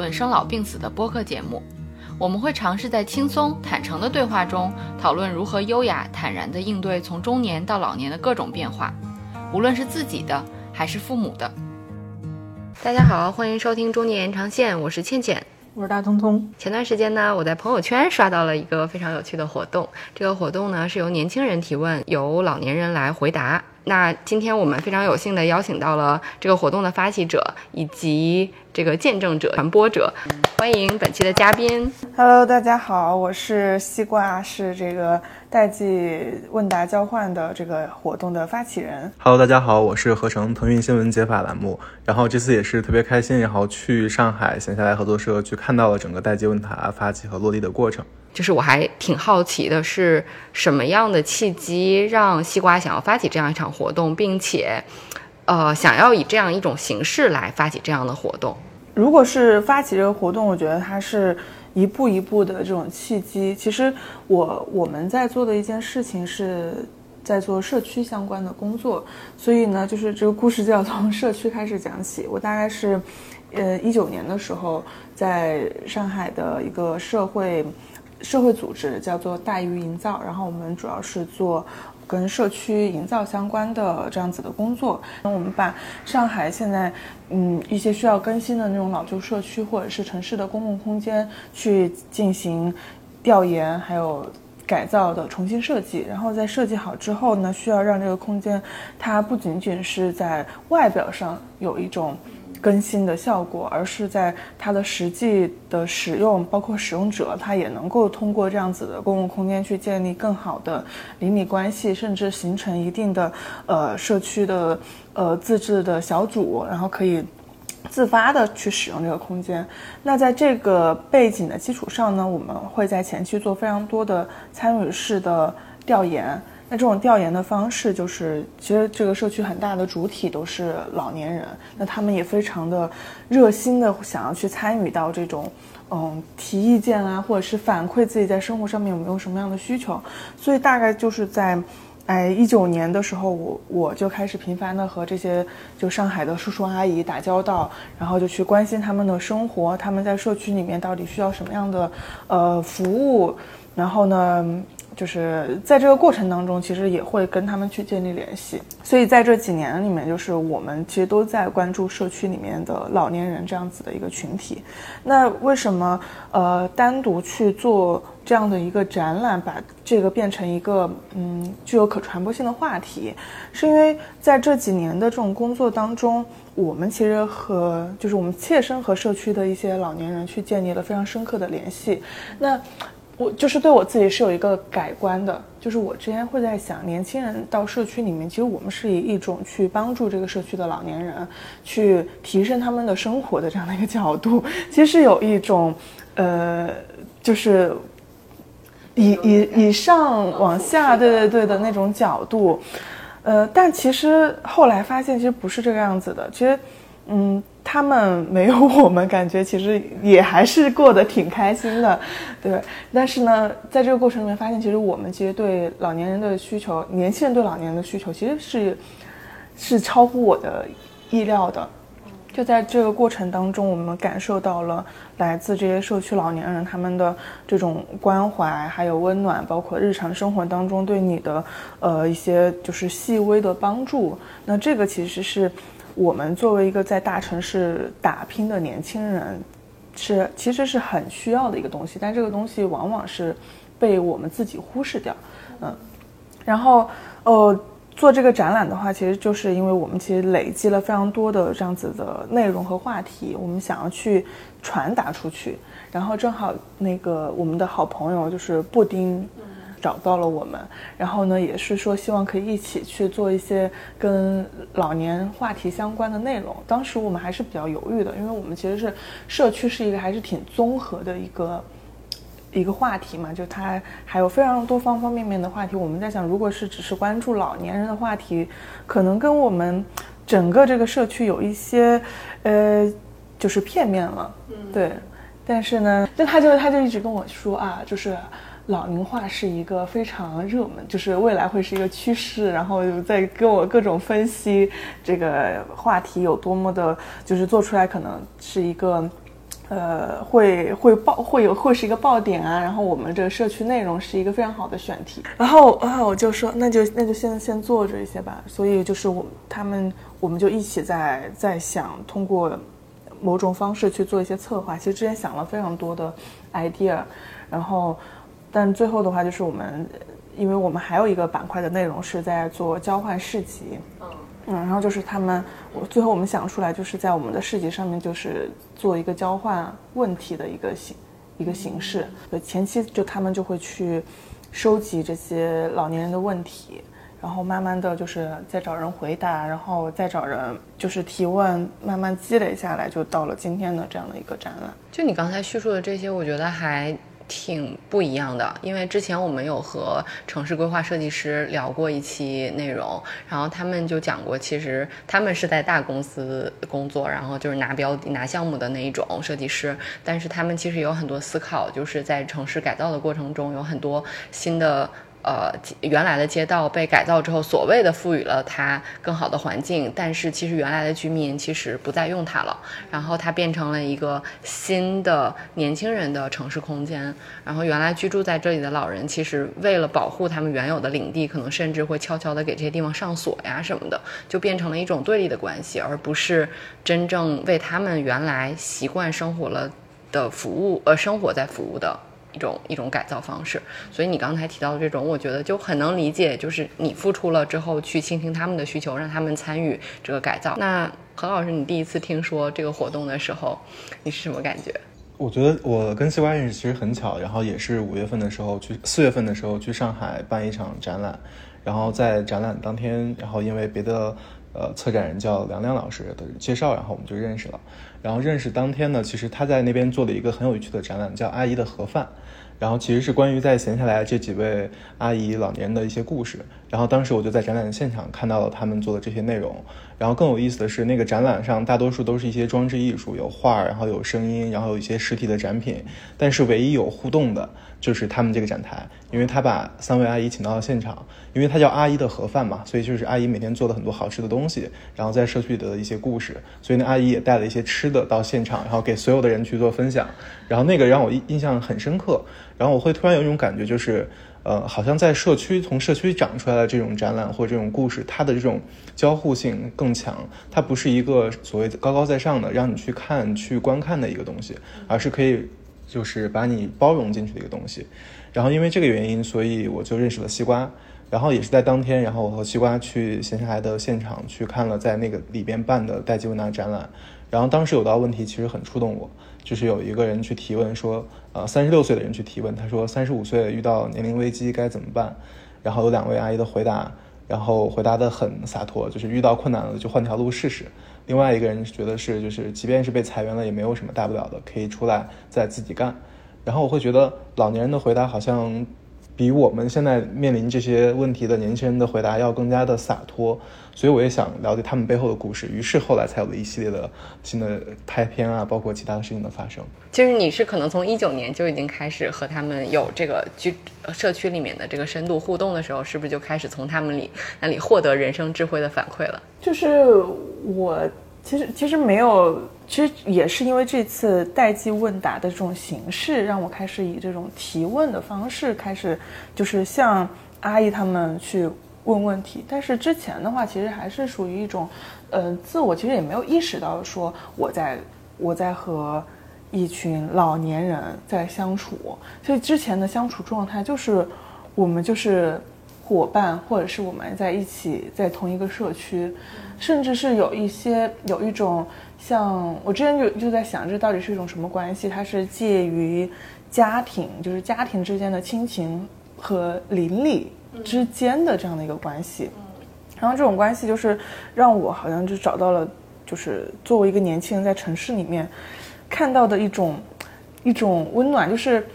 论生老病死的播客节目。我们会尝试在轻松坦诚的对话中，讨论如何优雅坦然地应对从中年到老年的各种变化，无论是自己的还是父母的。大家好，欢迎收听中年延长线，我是倩倩。我是大聪聪。前段时间呢，我在朋友圈刷到了一个非常有趣的活动。这个活动呢是由年轻人提问，由老年人来回答。那今天我们非常有幸的邀请到了这个活动的发起者以及这个见证者、传播者，欢迎本期的嘉宾。Hello，大家好，我是西瓜，是这个代际问答交换的这个活动的发起人。Hello，大家好，我是合成腾讯新闻解法栏目，然后这次也是特别开心，然后去上海闲下来合作社去看到了整个代际问答发起和落地的过程。就是我还挺好奇的，是什么样的契机让西瓜想要发起这样一场活动，并且，呃，想要以这样一种形式来发起这样的活动。如果是发起这个活动，我觉得它是一步一步的这种契机。其实我我们在做的一件事情是在做社区相关的工作，所以呢，就是这个故事就要从社区开始讲起。我大概是，呃，一九年的时候，在上海的一个社会。社会组织叫做大鱼营造，然后我们主要是做跟社区营造相关的这样子的工作。那我们把上海现在嗯一些需要更新的那种老旧社区或者是城市的公共空间去进行调研，还有改造的重新设计。然后在设计好之后呢，需要让这个空间它不仅仅是在外表上有一种。更新的效果，而是在它的实际的使用，包括使用者，他也能够通过这样子的公共空间去建立更好的邻里关系，甚至形成一定的呃社区的呃自治的小组，然后可以自发的去使用这个空间。那在这个背景的基础上呢，我们会在前期做非常多的参与式的调研。那这种调研的方式就是，其实这个社区很大的主体都是老年人，那他们也非常的热心的想要去参与到这种，嗯，提意见啊，或者是反馈自己在生活上面有没有什么样的需求。所以大概就是在，哎，一九年的时候，我我就开始频繁的和这些就上海的叔叔阿姨打交道，然后就去关心他们的生活，他们在社区里面到底需要什么样的呃服务，然后呢？就是在这个过程当中，其实也会跟他们去建立联系。所以在这几年里面，就是我们其实都在关注社区里面的老年人这样子的一个群体。那为什么呃单独去做这样的一个展览，把这个变成一个嗯具有可传播性的话题？是因为在这几年的这种工作当中，我们其实和就是我们切身和社区的一些老年人去建立了非常深刻的联系。那我就是对我自己是有一个改观的，就是我之前会在想，年轻人到社区里面，其实我们是以一种去帮助这个社区的老年人，去提升他们的生活的这样的一个角度，其实是有一种，呃，就是以以以上往下，对对对的那种角度，呃，但其实后来发现，其实不是这个样子的，其实，嗯。他们没有我们，感觉其实也还是过得挺开心的，对。但是呢，在这个过程里面发现，其实我们其实对老年人的需求，年轻人对老年人的需求，其实是是超乎我的意料的。就在这个过程当中，我们感受到了来自这些社区老年人他们的这种关怀，还有温暖，包括日常生活当中对你的呃一些就是细微的帮助。那这个其实是。我们作为一个在大城市打拼的年轻人，是其实是很需要的一个东西，但这个东西往往是被我们自己忽视掉，嗯，然后呃做这个展览的话，其实就是因为我们其实累积了非常多的这样子的内容和话题，我们想要去传达出去，然后正好那个我们的好朋友就是布丁。找到了我们，然后呢，也是说希望可以一起去做一些跟老年话题相关的内容。当时我们还是比较犹豫的，因为我们其实是社区是一个还是挺综合的一个一个话题嘛，就它还有非常多方方面面的话题。我们在想，如果是只是关注老年人的话题，可能跟我们整个这个社区有一些呃，就是片面了。对。但是呢，就他就他就一直跟我说啊，就是。老龄化是一个非常热门，就是未来会是一个趋势，然后在跟我各种分析这个话题有多么的，就是做出来可能是一个。呃，会会爆会有会是一个爆点啊，然后我们这个社区内容是一个非常好的选题，然后啊我就说那就那就先先做这些吧，所以就是我他们我们就一起在在想通过某种方式去做一些策划，其实之前想了非常多的 idea，然后但最后的话就是我们因为我们还有一个板块的内容是在做交换市集。嗯，然后就是他们，我最后我们想出来，就是在我们的市集上面，就是做一个交换问题的一个形一个形式。前期就他们就会去收集这些老年人的问题，然后慢慢的就是再找人回答，然后再找人就是提问，慢慢积累下来，就到了今天的这样的一个展览。就你刚才叙述的这些，我觉得还。挺不一样的，因为之前我们有和城市规划设计师聊过一期内容，然后他们就讲过，其实他们是在大公司工作，然后就是拿标拿项目的那一种设计师，但是他们其实有很多思考，就是在城市改造的过程中有很多新的。呃，原来的街道被改造之后，所谓的赋予了它更好的环境，但是其实原来的居民其实不再用它了，然后它变成了一个新的年轻人的城市空间。然后原来居住在这里的老人，其实为了保护他们原有的领地，可能甚至会悄悄地给这些地方上锁呀什么的，就变成了一种对立的关系，而不是真正为他们原来习惯生活了的服务，呃，生活在服务的。一种一种改造方式，所以你刚才提到的这种，我觉得就很能理解，就是你付出了之后去倾听他们的需求，让他们参与这个改造。那何老师，你第一次听说这个活动的时候，你是什么感觉？我觉得我跟西瓜认识其实很巧，然后也是五月份的时候去，四月份的时候去上海办一场展览，然后在展览当天，然后因为别的呃策展人叫梁亮老师的介绍，然后我们就认识了。然后认识当天呢，其实他在那边做了一个很有趣的展览，叫《阿姨的盒饭》。然后其实是关于在闲下来这几位阿姨老年的一些故事。然后当时我就在展览现场看到了他们做的这些内容。然后更有意思的是，那个展览上大多数都是一些装置艺术，有画，然后有声音，然后有一些实体的展品。但是唯一有互动的就是他们这个展台，因为他把三位阿姨请到了现场，因为他叫阿姨的盒饭嘛，所以就是阿姨每天做了很多好吃的东西，然后在社区里的一些故事。所以那阿姨也带了一些吃的到现场，然后给所有的人去做分享。然后那个让我印象很深刻。然后我会突然有一种感觉，就是，呃，好像在社区从社区长出来的这种展览或者这种故事，它的这种交互性更强。它不是一个所谓高高在上的让你去看、去观看的一个东西，而是可以就是把你包容进去的一个东西。然后因为这个原因，所以我就认识了西瓜。然后也是在当天，然后我和西瓜去闲下来的现场去看了在那个里边办的代际问答展览。然后当时有道问题其实很触动我，就是有一个人去提问说。呃，三十六岁的人去提问，他说三十五岁遇到年龄危机该怎么办？然后有两位阿姨的回答，然后回答的很洒脱，就是遇到困难了就换条路试试。另外一个人觉得是，就是即便是被裁员了也没有什么大不了的，可以出来再自己干。然后我会觉得老年人的回答好像。比我们现在面临这些问题的年轻人的回答要更加的洒脱，所以我也想了解他们背后的故事。于是后来才有了一系列的新的拍片啊，包括其他的事情的发生。其实你是可能从一九年就已经开始和他们有这个居社区里面的这个深度互动的时候，是不是就开始从他们里那里获得人生智慧的反馈了？就是我其实其实没有。其实也是因为这次代际问答的这种形式，让我开始以这种提问的方式开始，就是向阿姨他们去问问题。但是之前的话，其实还是属于一种，呃，自我其实也没有意识到说我在我在和一群老年人在相处。所以之前的相处状态就是我们就是伙伴，或者是我们在一起在同一个社区，甚至是有一些有一种。像我之前就就在想，这到底是一种什么关系？它是介于家庭，就是家庭之间的亲情和邻里之间的这样的一个关系。然后这种关系就是让我好像就找到了，就是作为一个年轻人在城市里面看到的一种一种温暖，就是。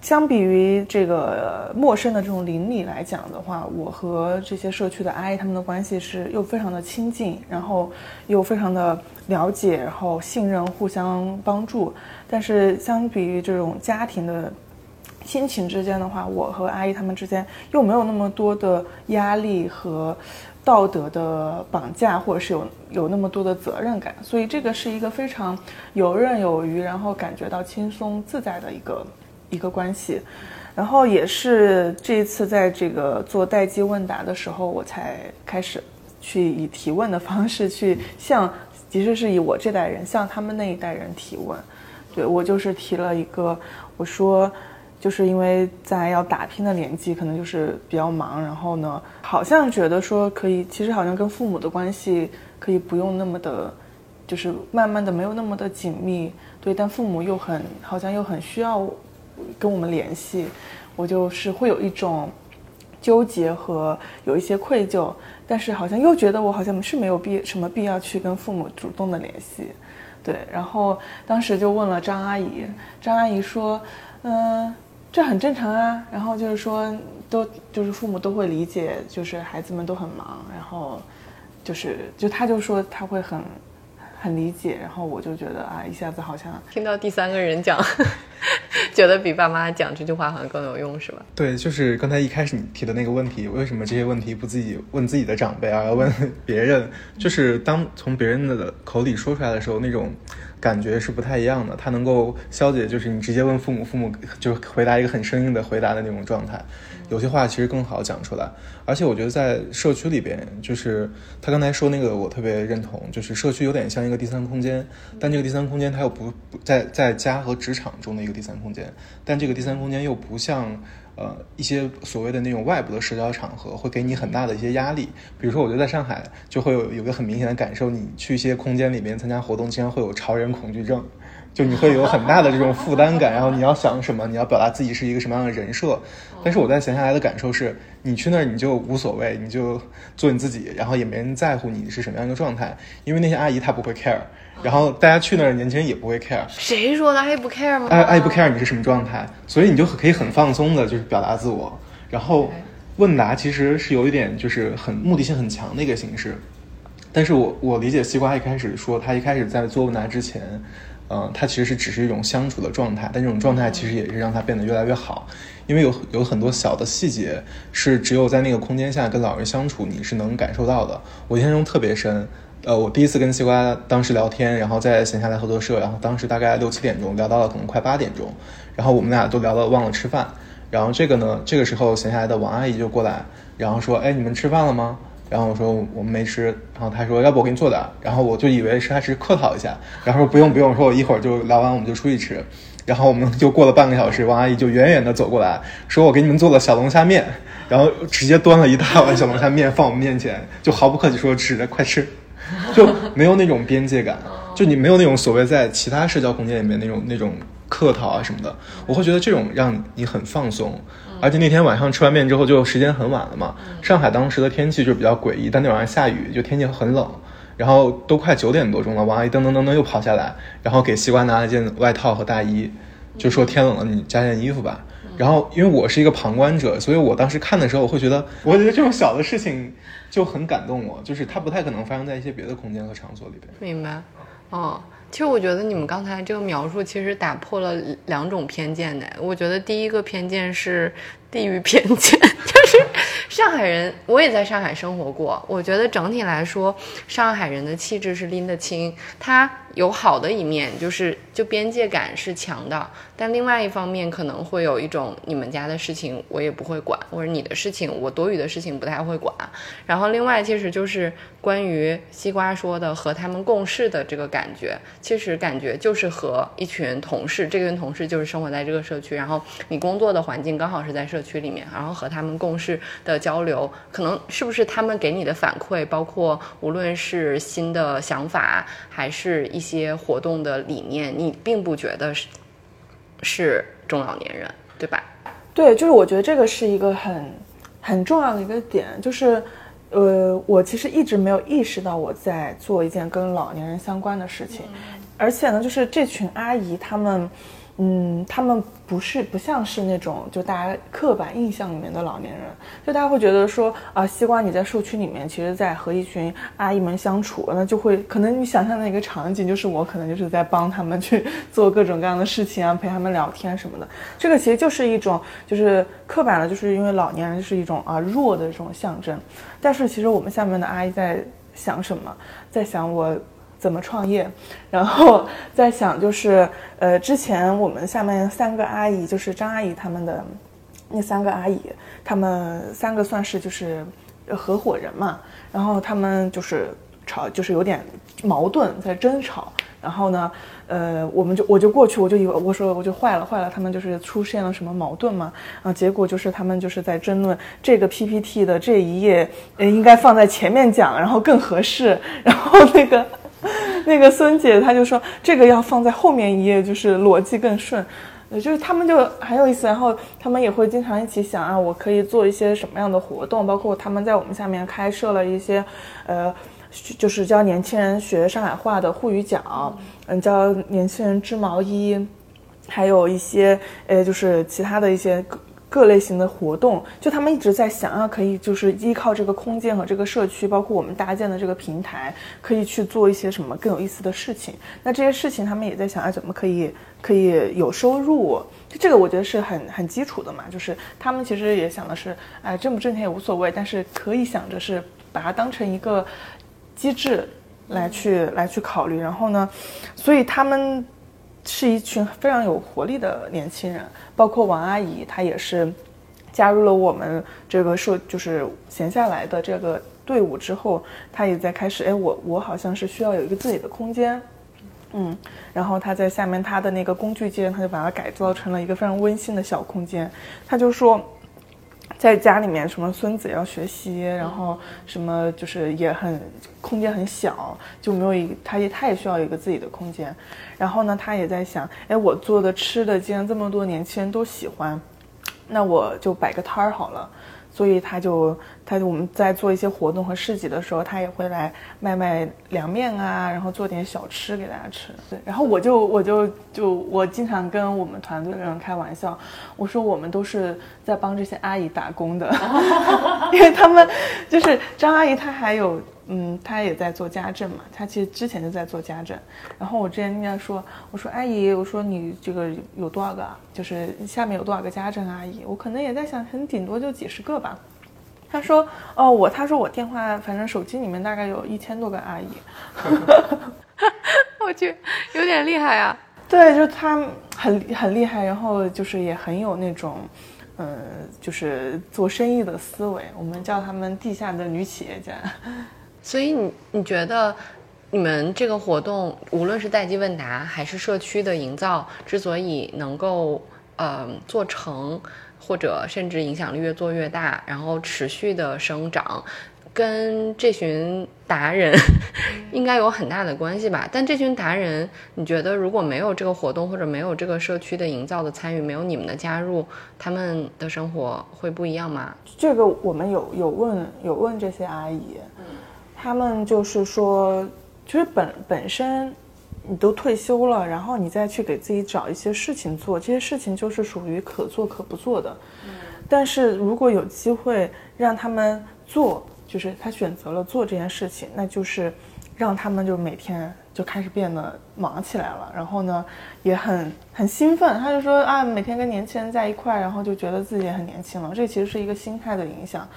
相比于这个陌生的这种邻里来讲的话，我和这些社区的阿姨他们的关系是又非常的亲近，然后又非常的了解，然后信任，互相帮助。但是相比于这种家庭的亲情之间的话，我和阿姨他们之间又没有那么多的压力和道德的绑架，或者是有有那么多的责任感，所以这个是一个非常游刃有余，然后感觉到轻松自在的一个一个关系。然后也是这一次在这个做待机问答的时候，我才开始去以提问的方式去向，其实是以我这代人向他们那一代人提问。对我就是提了一个，我说，就是因为在要打拼的年纪，可能就是比较忙，然后呢，好像觉得说可以，其实好像跟父母的关系可以不用那么的，就是慢慢的没有那么的紧密。对，但父母又很好像又很需要。跟我们联系，我就是会有一种纠结和有一些愧疚，但是好像又觉得我好像是没有必什么必要去跟父母主动的联系，对。然后当时就问了张阿姨，张阿姨说，嗯，这很正常啊。然后就是说，都就是父母都会理解，就是孩子们都很忙，然后就是就他就说他会很。很理解，然后我就觉得啊，一下子好像听到第三个人讲，觉得比爸妈讲这句话好像更有用，是吧？对，就是刚才一开始你提的那个问题，为什么这些问题不自己问自己的长辈，而要问 别人？就是当从别人的口里说出来的时候，那种。感觉是不太一样的，他能够消解，就是你直接问父母，父母就回答一个很生硬的回答的那种状态。有些话其实更好讲出来，而且我觉得在社区里边，就是他刚才说那个，我特别认同，就是社区有点像一个第三空间，但这个第三空间它又不不在在家和职场中的一个第三空间，但这个第三空间又不像。呃，一些所谓的那种外部的社交场合会给你很大的一些压力。比如说，我觉得在上海就会有有个很明显的感受，你去一些空间里面参加活动，经常会有潮人恐惧症，就你会有很大的这种负担感。然后你要想什么，你要表达自己是一个什么样的人设。但是我在闲下来的感受是，你去那儿你就无所谓，你就做你自己，然后也没人在乎你是什么样一个状态，因为那些阿姨她不会 care。然后大家去那儿，年轻人也不会 care。谁说的？阿姨不 care 吗？阿姨不 care 你是什么状态，所以你就可以很放松的，就是表达自我。然后问答其实是有一点就是很目的性很强的一个形式。但是我我理解西瓜一开始说，他一开始在做问答之前，嗯，他其实是只是一种相处的状态，但这种状态其实也是让他变得越来越好，因为有有很多小的细节是只有在那个空间下跟老人相处，你是能感受到的。我印象中特别深。呃，我第一次跟西瓜当时聊天，然后在闲下来合作社，然后当时大概六七点钟聊到了可能快八点钟，然后我们俩都聊到忘了吃饭，然后这个呢，这个时候闲下来的王阿姨就过来，然后说，哎，你们吃饭了吗？然后我说我们没吃，然后他说要不我给你做点，然后我就以为是他是客套一下，然后说不用不用，说我一会儿就聊完我们就出去吃，然后我们就过了半个小时，王阿姨就远远的走过来说，我给你们做了小龙虾面，然后直接端了一大碗小龙虾面放我们面前，就毫不客气说吃，快吃。就没有那种边界感，就你没有那种所谓在其他社交空间里面那种那种客套啊什么的，我会觉得这种让你很放松。而且那天晚上吃完面之后，就时间很晚了嘛。上海当时的天气就比较诡异，但那晚上下雨，就天气很冷。然后都快九点多钟了，王阿姨噔噔噔噔又跑下来，然后给西瓜拿了件外套和大衣，就说天冷了，你加件衣服吧。然后因为我是一个旁观者，所以我当时看的时候，我会觉得，我觉得这种小的事情。就很感动我，就是它不太可能发生在一些别的空间和场所里边。明白，哦，其实我觉得你们刚才这个描述其实打破了两种偏见的。我觉得第一个偏见是地域偏见，就是上海人，我也在上海生活过，我觉得整体来说，上海人的气质是拎得清，他。有好的一面，就是就边界感是强的，但另外一方面可能会有一种你们家的事情我也不会管，或者你的事情我多余的事情不太会管。然后另外其实就是关于西瓜说的和他们共事的这个感觉，其实感觉就是和一群同事，这群同事就是生活在这个社区，然后你工作的环境刚好是在社区里面，然后和他们共事的交流，可能是不是他们给你的反馈，包括无论是新的想法还是一些。些活动的理念，你并不觉得是是中老年人，对吧？对，就是我觉得这个是一个很很重要的一个点，就是呃，我其实一直没有意识到我在做一件跟老年人相关的事情，而且呢，就是这群阿姨她们，嗯，他们不是不像是那种就大家刻板印象里面的老年人，就大家会觉得说啊，西瓜你在社区里面，其实在和一群阿姨们相处，那就会可能你想象的一个场景就是我可能就是在帮他们去做各种各样的事情啊，陪他们聊天什么的。这个其实就是一种就是刻板的，就是因为老年人是一种啊弱的这种象征。但是其实我们下面的阿姨在想什么，在想我。怎么创业？然后在想，就是呃，之前我们下面三个阿姨，就是张阿姨他们的那三个阿姨，他们三个算是就是合伙人嘛。然后他们就是吵，就是有点矛盾，在争吵。然后呢，呃，我们就我就过去，我就以为我说我就坏了坏了，他们就是出现了什么矛盾嘛？啊，结果就是他们就是在争论这个 PPT 的这一页应该放在前面讲，然后更合适。然后那个。那个孙姐，她就说这个要放在后面一页，就是逻辑更顺。呃，就是他们就很有意思，然后他们也会经常一起想啊，我可以做一些什么样的活动，包括他们在我们下面开设了一些，呃，就是教年轻人学上海话的沪语角，嗯，教年轻人织毛衣，还有一些呃，就是其他的一些。各类型的活动，就他们一直在想啊，可以就是依靠这个空间和这个社区，包括我们搭建的这个平台，可以去做一些什么更有意思的事情。那这些事情他们也在想啊，怎么可以可以有收入？就这个我觉得是很很基础的嘛，就是他们其实也想的是，哎，挣不挣钱也无所谓，但是可以想着是把它当成一个机制来去来去考虑。然后呢，所以他们。是一群非常有活力的年轻人，包括王阿姨，她也是加入了我们这个社，就是闲下来的这个队伍之后，她也在开始，哎，我我好像是需要有一个自己的空间，嗯，然后她在下面她的那个工具间，她就把它改造成了一个非常温馨的小空间，她就说。在家里面，什么孙子要学习，然后什么就是也很空间很小，就没有一他也他也需要一个自己的空间。然后呢，他也在想，哎，我做的吃的既然这么多年轻人都喜欢，那我就摆个摊儿好了。所以他就他我们在做一些活动和市集的时候，他也会来卖卖凉面啊，然后做点小吃给大家吃。对，然后我就我就就我经常跟我们团队的人开玩笑，我说我们都是在帮这些阿姨打工的，因为他们就是张阿姨，她还有。嗯，他也在做家政嘛，他其实之前就在做家政。然后我之前跟他说，我说阿姨，我说你这个有多少个啊？就是下面有多少个家政阿姨？我可能也在想，可能顶多就几十个吧。他说，哦，我他说我电话，反正手机里面大概有一千多个阿姨。我去，有点厉害啊。对，就他很很厉害，然后就是也很有那种，嗯，就是做生意的思维。我们叫他们地下的女企业家。所以你你觉得，你们这个活动，无论是代际问答还是社区的营造，之所以能够呃做成，或者甚至影响力越做越大，然后持续的生长，跟这群达人 应该有很大的关系吧？但这群达人，你觉得如果没有这个活动，或者没有这个社区的营造的参与，没有你们的加入，他们的生活会不一样吗？这个我们有有问有问这些阿姨。他们就是说，其实本本身你都退休了，然后你再去给自己找一些事情做，这些事情就是属于可做可不做的。嗯，但是如果有机会让他们做，就是他选择了做这件事情，那就是让他们就每天就开始变得忙起来了，然后呢也很很兴奋。他就说啊，每天跟年轻人在一块，然后就觉得自己也很年轻了。这其实是一个心态的影响。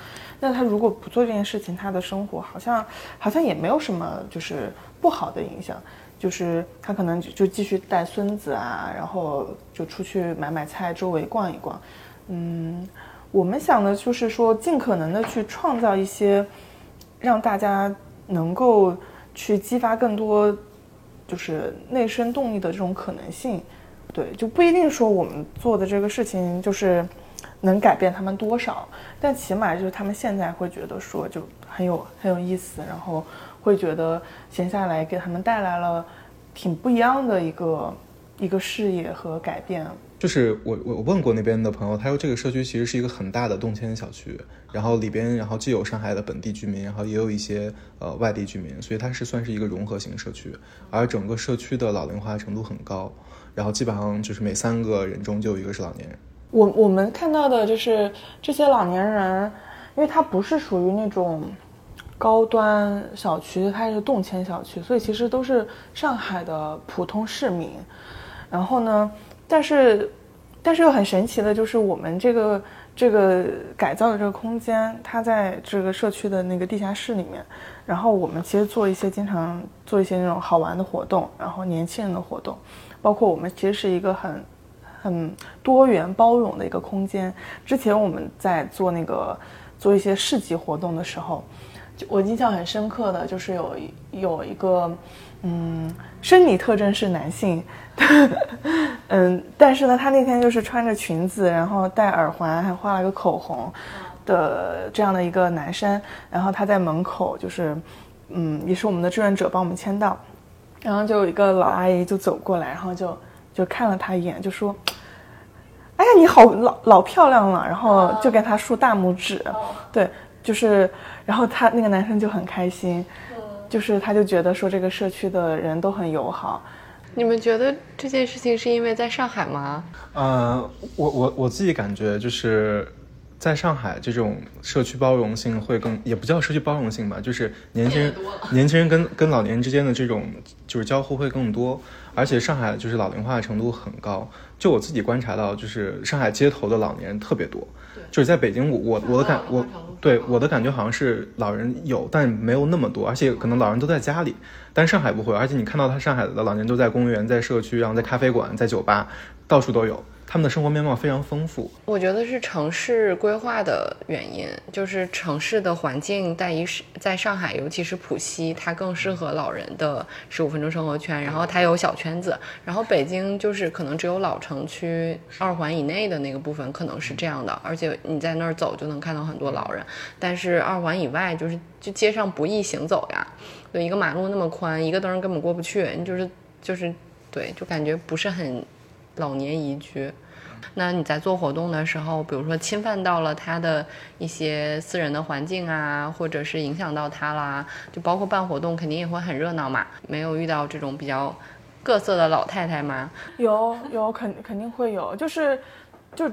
那他如果不做这件事情，他的生活好像好像也没有什么就是不好的影响，就是他可能就就继续带孙子啊，然后就出去买买菜，周围逛一逛。嗯，我们想的就是说，尽可能的去创造一些让大家能够去激发更多就是内生动力的这种可能性。对，就不一定说我们做的这个事情就是。能改变他们多少？但起码就是他们现在会觉得说就很有很有意思，然后会觉得闲下来给他们带来了挺不一样的一个一个视野和改变。就是我我问过那边的朋友，他说这个社区其实是一个很大的动迁小区，然后里边然后既有上海的本地居民，然后也有一些呃外地居民，所以它是算是一个融合型社区，而整个社区的老龄化程度很高，然后基本上就是每三个人中就有一个是老年人。我我们看到的就是这些老年人，因为它不是属于那种高端小区，它是动迁小区，所以其实都是上海的普通市民。然后呢，但是但是又很神奇的就是我们这个这个改造的这个空间，它在这个社区的那个地下室里面。然后我们其实做一些经常做一些那种好玩的活动，然后年轻人的活动，包括我们其实是一个很。很多元包容的一个空间。之前我们在做那个做一些市集活动的时候，就我印象很深刻的就是有有一个，嗯，生理特征是男性，嗯，但是呢，他那天就是穿着裙子，然后戴耳环，还画了个口红的这样的一个男生，然后他在门口就是，嗯，也是我们的志愿者帮我们签到，然后就有一个老阿姨就走过来，然后就。就看了他一眼，就说：“哎呀，你好老老漂亮了。”然后就给他竖大拇指。对，就是，然后他那个男生就很开心，就是他就觉得说这个社区的人都很友好。你们觉得这件事情是因为在上海吗？呃，我我我自己感觉就是。在上海，这种社区包容性会更，也不叫社区包容性吧，就是年轻人，年轻人跟跟老年人之间的这种就是交互会更多，而且上海就是老龄化程度很高。就我自己观察到，就是上海街头的老年人特别多。就是在北京，我我我的感我对我的感觉好像是老人有，但没有那么多，而且可能老人都在家里。但上海不会，而且你看到他上海的老年都在公园、在社区，然后在咖啡馆、在酒吧，到处都有。他们的生活面貌非常丰富，我觉得是城市规划的原因，就是城市的环境在一在上海，尤其是浦西，它更适合老人的十五分钟生活圈，然后它有小圈子，然后北京就是可能只有老城区二环以内的那个部分可能是这样的，而且你在那儿走就能看到很多老人，但是二环以外就是就街上不易行走呀，有一个马路那么宽，一个灯根本过不去，就是就是对，就感觉不是很。老年宜居，那你在做活动的时候，比如说侵犯到了他的一些私人的环境啊，或者是影响到他啦，就包括办活动肯定也会很热闹嘛。没有遇到这种比较各色的老太太吗？有有肯肯定会有，就是就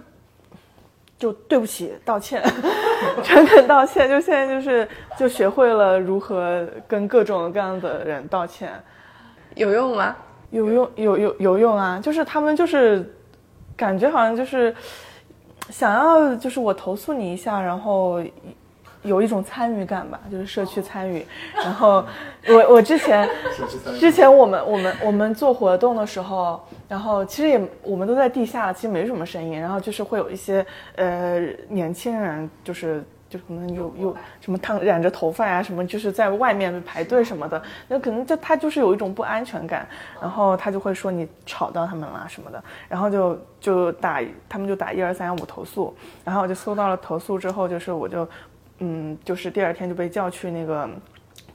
就对不起，道歉，诚恳道歉。就现在就是就学会了如何跟各种各样的人道歉，有用吗？有用有有有用啊！就是他们就是感觉好像就是想要就是我投诉你一下，然后有一种参与感吧，就是社区参与。然后我我之前 之前我们我们我们做活动的时候，然后其实也我们都在地下了，其实没什么声音。然后就是会有一些呃年轻人就是。就可能有有什么烫染着头发呀，什么就是在外面排队什么的，那可能就他就是有一种不安全感，然后他就会说你吵到他们了什么的，然后就就打他们就打一二三幺五投诉，然后我就搜到了投诉之后，就是我就嗯就是第二天就被叫去那个。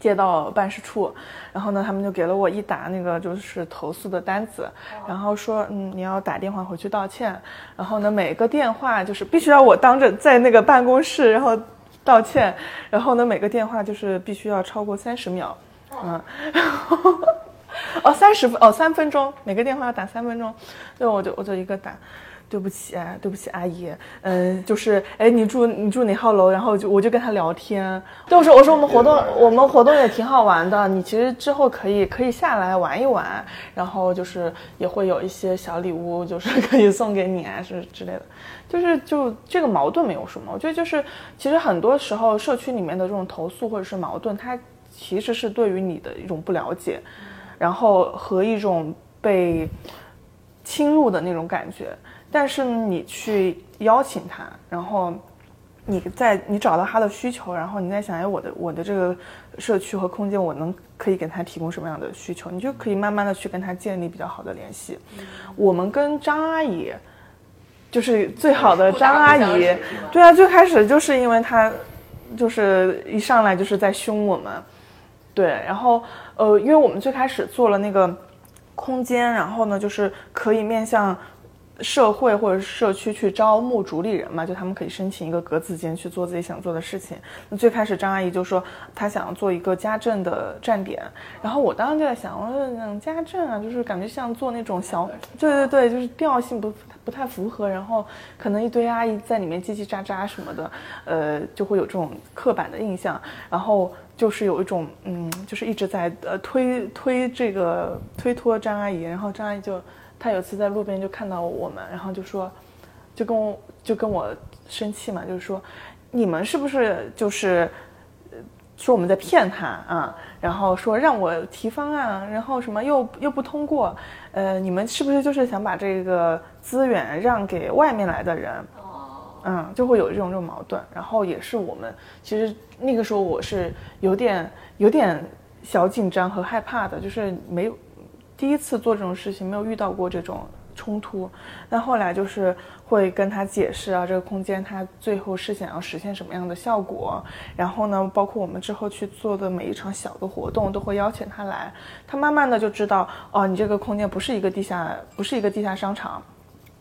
接到办事处，然后呢，他们就给了我一沓那个就是投诉的单子，然后说，嗯，你要打电话回去道歉，然后呢，每个电话就是必须要我当着在那个办公室，然后道歉，然后呢，每个电话就是必须要超过三十秒，嗯，然后哦，三十分哦，三分钟，每个电话要打三分钟，对，我就我就一个打。对不起，对不起，阿姨，嗯，就是，哎，你住你住哪号楼？然后就我就跟他聊天，对我说，我说我们活动我们活动也挺好玩的，你其实之后可以可以下来玩一玩，然后就是也会有一些小礼物，就是可以送给你啊，是之类的，就是就这个矛盾没有什么，我觉得就是其实很多时候社区里面的这种投诉或者是矛盾，它其实是对于你的一种不了解，然后和一种被侵入的那种感觉。但是你去邀请他，然后你在你找到他的需求，然后你在想，哎，我的我的这个社区和空间，我能可以给他提供什么样的需求？你就可以慢慢的去跟他建立比较好的联系。我们跟张阿姨，就是最好的张阿姨，对啊，最开始就是因为她就是一上来就是在凶我们，对，然后呃，因为我们最开始做了那个空间，然后呢，就是可以面向。社会或者社区去招募主理人嘛，就他们可以申请一个格子间去做自己想做的事情。那最开始张阿姨就说她想要做一个家政的站点，然后我当时就在想，我说那种家政啊，就是感觉像做那种小，对对对，就是调性不不太符合，然后可能一堆阿姨在里面叽叽喳喳什么的，呃，就会有这种刻板的印象，然后。就是有一种，嗯，就是一直在呃推推这个推脱张阿姨，然后张阿姨就，她有次在路边就看到我们，然后就说，就跟我就跟我生气嘛，就是说，你们是不是就是说我们在骗他啊？然后说让我提方案，然后什么又又不通过，呃，你们是不是就是想把这个资源让给外面来的人？嗯，就会有这种这种矛盾，然后也是我们其实那个时候我是有点有点小紧张和害怕的，就是没有第一次做这种事情，没有遇到过这种冲突。但后来就是会跟他解释啊，这个空间他最后是想要实现什么样的效果，然后呢，包括我们之后去做的每一场小的活动，都会邀请他来，他慢慢的就知道哦，你这个空间不是一个地下，不是一个地下商场。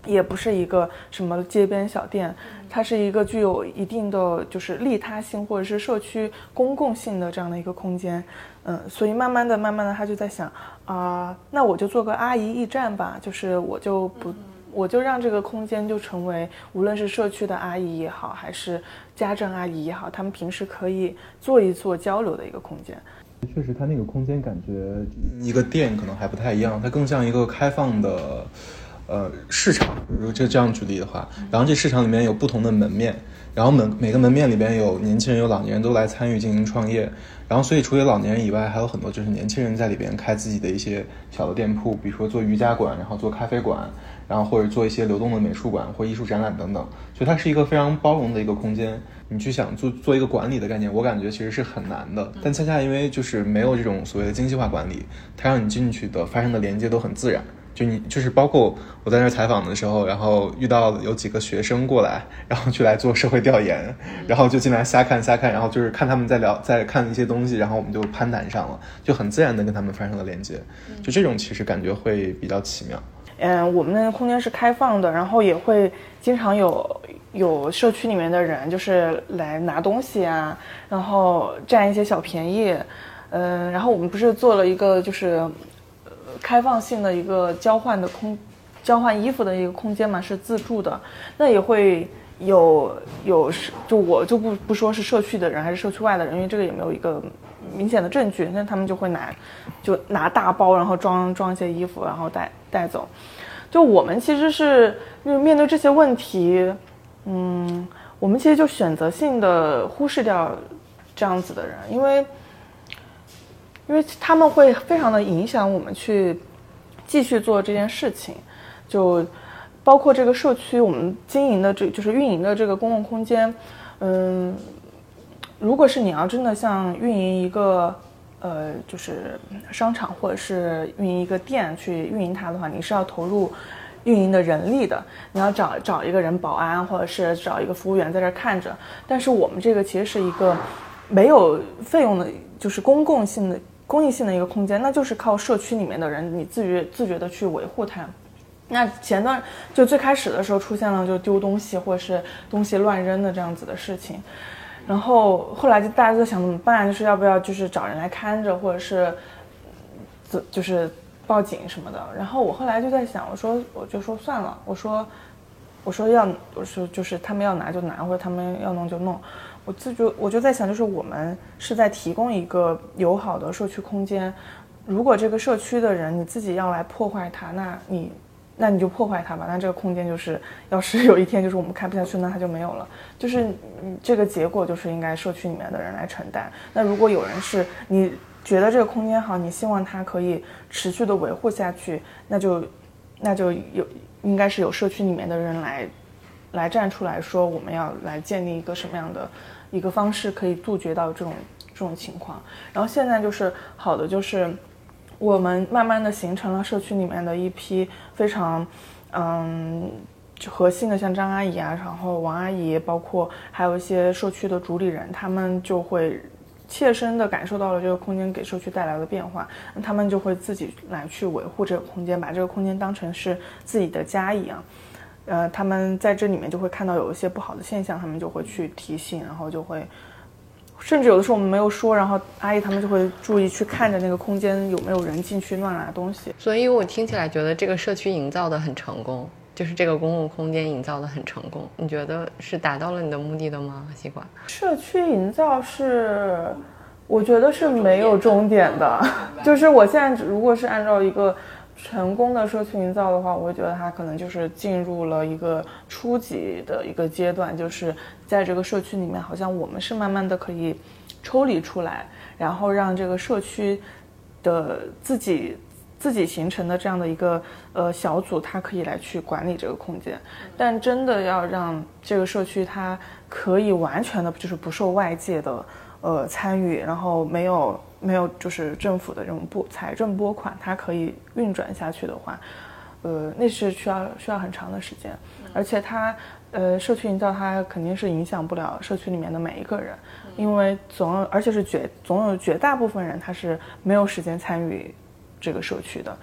也不是一个什么街边小店，它是一个具有一定的就是利他性或者是社区公共性的这样的一个空间，嗯，所以慢慢的、慢慢的，他就在想啊，那我就做个阿姨驿站吧，就是我就不，我就让这个空间就成为无论是社区的阿姨也好，还是家政阿姨也好，他们平时可以做一做交流的一个空间。确实，它那个空间感觉一个店可能还不太一样，它更像一个开放的。呃，市场，如果就这样举例的话，然后这市场里面有不同的门面，然后门每个门面里边有年轻人有老年人都来参与进行创业，然后所以除了老年人以外，还有很多就是年轻人在里边开自己的一些小的店铺，比如说做瑜伽馆，然后做咖啡馆，然后或者做一些流动的美术馆或艺术展览等等，所以它是一个非常包容的一个空间。你去想做做一个管理的概念，我感觉其实是很难的，但恰恰因为就是没有这种所谓的精细化管理，它让你进去的发生的连接都很自然。就你就是包括我在那儿采访的时候，然后遇到有几个学生过来，然后去来做社会调研，然后就进来瞎看瞎看，然后就是看他们在聊，在看一些东西，然后我们就攀谈上了，就很自然的跟他们发生了连接。就这种其实感觉会比较奇妙。嗯，我们那个空间是开放的，然后也会经常有有社区里面的人就是来拿东西啊，然后占一些小便宜。嗯，然后我们不是做了一个就是。开放性的一个交换的空，交换衣服的一个空间嘛，是自助的，那也会有有是就我就不不说是社区的人还是社区外的人，因为这个也没有一个明显的证据，那他们就会拿就拿大包，然后装装一些衣服，然后带带走。就我们其实是就是面对这些问题，嗯，我们其实就选择性的忽视掉这样子的人，因为。因为他们会非常的影响我们去继续做这件事情，就包括这个社区，我们经营的这就是运营的这个公共空间，嗯，如果是你要真的像运营一个呃就是商场或者是运营一个店去运营它的话，你是要投入运营的人力的，你要找找一个人保安或者是找一个服务员在这看着，但是我们这个其实是一个没有费用的，就是公共性的。公益性的一个空间，那就是靠社区里面的人，你自觉自觉的去维护它。那前段就最开始的时候出现了就丢东西或者是东西乱扔的这样子的事情，然后后来就大家都想怎么办，就是要不要就是找人来看着，或者是，就就是报警什么的。然后我后来就在想，我说我就说算了，我说我说要我说就是他们要拿就拿，或者他们要弄就弄。我自就我就在想，就是我们是在提供一个友好的社区空间。如果这个社区的人你自己要来破坏它，那你那你就破坏它吧。那这个空间就是，要是有一天就是我们开不下去，那它就没有了。就是这个结果就是应该社区里面的人来承担。那如果有人是你觉得这个空间好，你希望它可以持续的维护下去，那就那就有应该是有社区里面的人来。来站出来说，我们要来建立一个什么样的一个方式，可以杜绝到这种这种情况。然后现在就是好的，就是我们慢慢的形成了社区里面的一批非常嗯核心的，像张阿姨啊，然后王阿姨，包括还有一些社区的主理人，他们就会切身的感受到了这个空间给社区带来的变化，他们就会自己来去维护这个空间，把这个空间当成是自己的家一样。呃，他们在这里面就会看到有一些不好的现象，他们就会去提醒，然后就会，甚至有的时候我们没有说，然后阿姨他们就会注意去看着那个空间有没有人进去乱拿东西。所以我听起来觉得这个社区营造的很成功，就是这个公共空间营造的很成功。你觉得是达到了你的目的的吗？西瓜？社区营造是，我觉得是没有终点的，就是我现在如果是按照一个。成功的社区营造的话，我会觉得它可能就是进入了一个初级的一个阶段，就是在这个社区里面，好像我们是慢慢的可以抽离出来，然后让这个社区的自己自己形成的这样的一个呃小组，它可以来去管理这个空间。但真的要让这个社区它可以完全的就是不受外界的呃参与，然后没有。没有，就是政府的这种拨财政拨款，它可以运转下去的话，呃，那是需要需要很长的时间，而且它，呃，社区营造它肯定是影响不了社区里面的每一个人，因为总有，而且是绝总有绝大部分人他是没有时间参与这个社区的，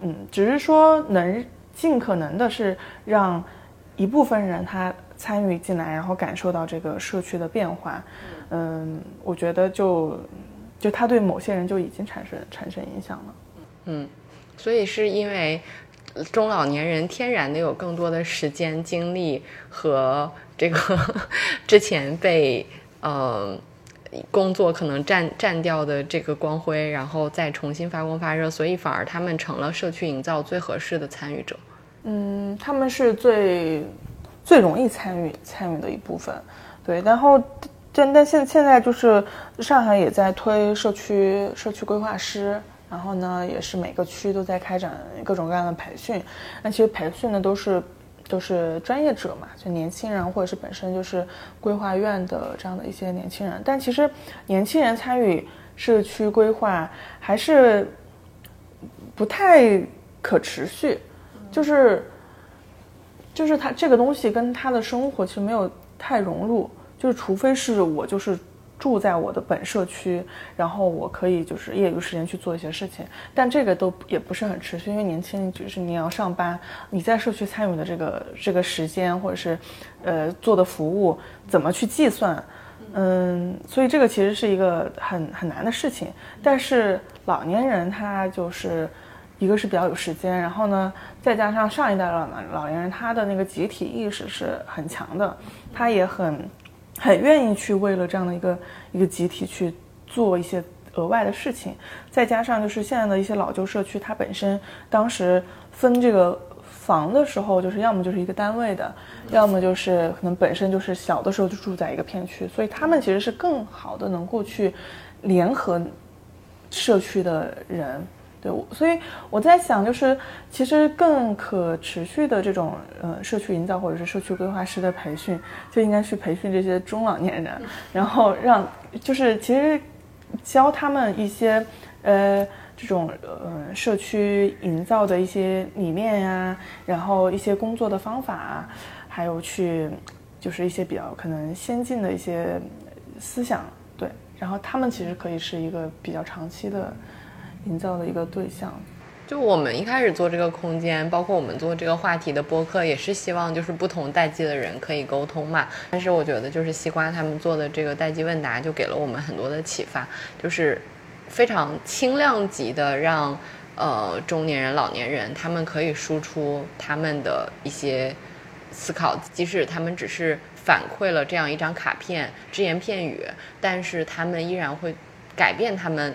嗯，只是说能尽可能的是让一部分人他参与进来，然后感受到这个社区的变化，嗯，我觉得就。就他对某些人就已经产生产生影响了，嗯，所以是因为中老年人天然的有更多的时间精力和这个 之前被呃工作可能占占掉的这个光辉，然后再重新发光发热，所以反而他们成了社区营造最合适的参与者。嗯，他们是最最容易参与参与的一部分，对，然后。但但现现在就是上海也在推社区社区规划师，然后呢，也是每个区都在开展各种各样的培训。那其实培训的都是都是专业者嘛，就年轻人或者是本身就是规划院的这样的一些年轻人。但其实年轻人参与社区规划还是不太可持续，就是就是他这个东西跟他的生活其实没有太融入。就是，除非是我就是住在我的本社区，然后我可以就是业余时间去做一些事情，但这个都也不是很持续，因为年轻人就是你要上班，你在社区参与的这个这个时间或者是，呃，做的服务怎么去计算？嗯，所以这个其实是一个很很难的事情。但是老年人他就是一个是比较有时间，然后呢，再加上上一代老老年人他的那个集体意识是很强的，他也很。很愿意去为了这样的一个一个集体去做一些额外的事情，再加上就是现在的一些老旧社区，它本身当时分这个房的时候，就是要么就是一个单位的，要么就是可能本身就是小的时候就住在一个片区，所以他们其实是更好的能够去联合社区的人。对，所以我在想，就是其实更可持续的这种呃社区营造或者是社区规划师的培训，就应该去培训这些中老年人，然后让就是其实教他们一些呃这种呃社区营造的一些理念呀，然后一些工作的方法，还有去就是一些比较可能先进的一些思想，对，然后他们其实可以是一个比较长期的。营造的一个对象，就我们一开始做这个空间，包括我们做这个话题的播客，也是希望就是不同代际的人可以沟通嘛。但是我觉得就是西瓜他们做的这个代际问答，就给了我们很多的启发，就是非常轻量级的让呃中年人、老年人他们可以输出他们的一些思考，即使他们只是反馈了这样一张卡片、只言片语，但是他们依然会改变他们。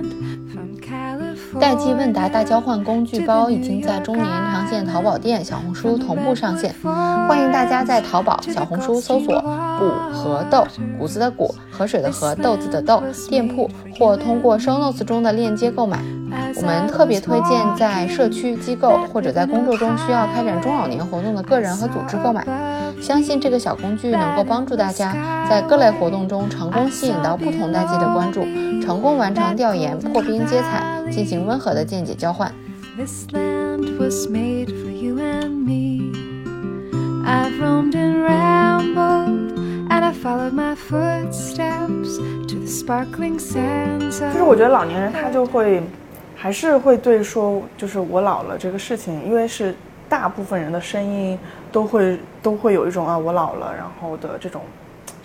代际问答大交换工具包已经在中年延长线淘宝店、小红书同步上线，欢迎大家在淘宝、小红书搜索“谷和豆”（谷子的谷，河水的河，豆子的豆）店铺，或通过 show notes 中的链接购买。我们特别推荐在社区机构或者在工作中需要开展中老年活动的个人和组织购买。相信这个小工具能够帮助大家在各类活动中成功吸引到不同代际的关注，成功完成调研、破冰接彩，进行温和的见解交换。followed my footsteps to the sparkling sands. 就是我觉得老年人他就会，还是会对说，就是我老了这个事情，因为是大部分人的声音都会都会有一种啊我老了，然后的这种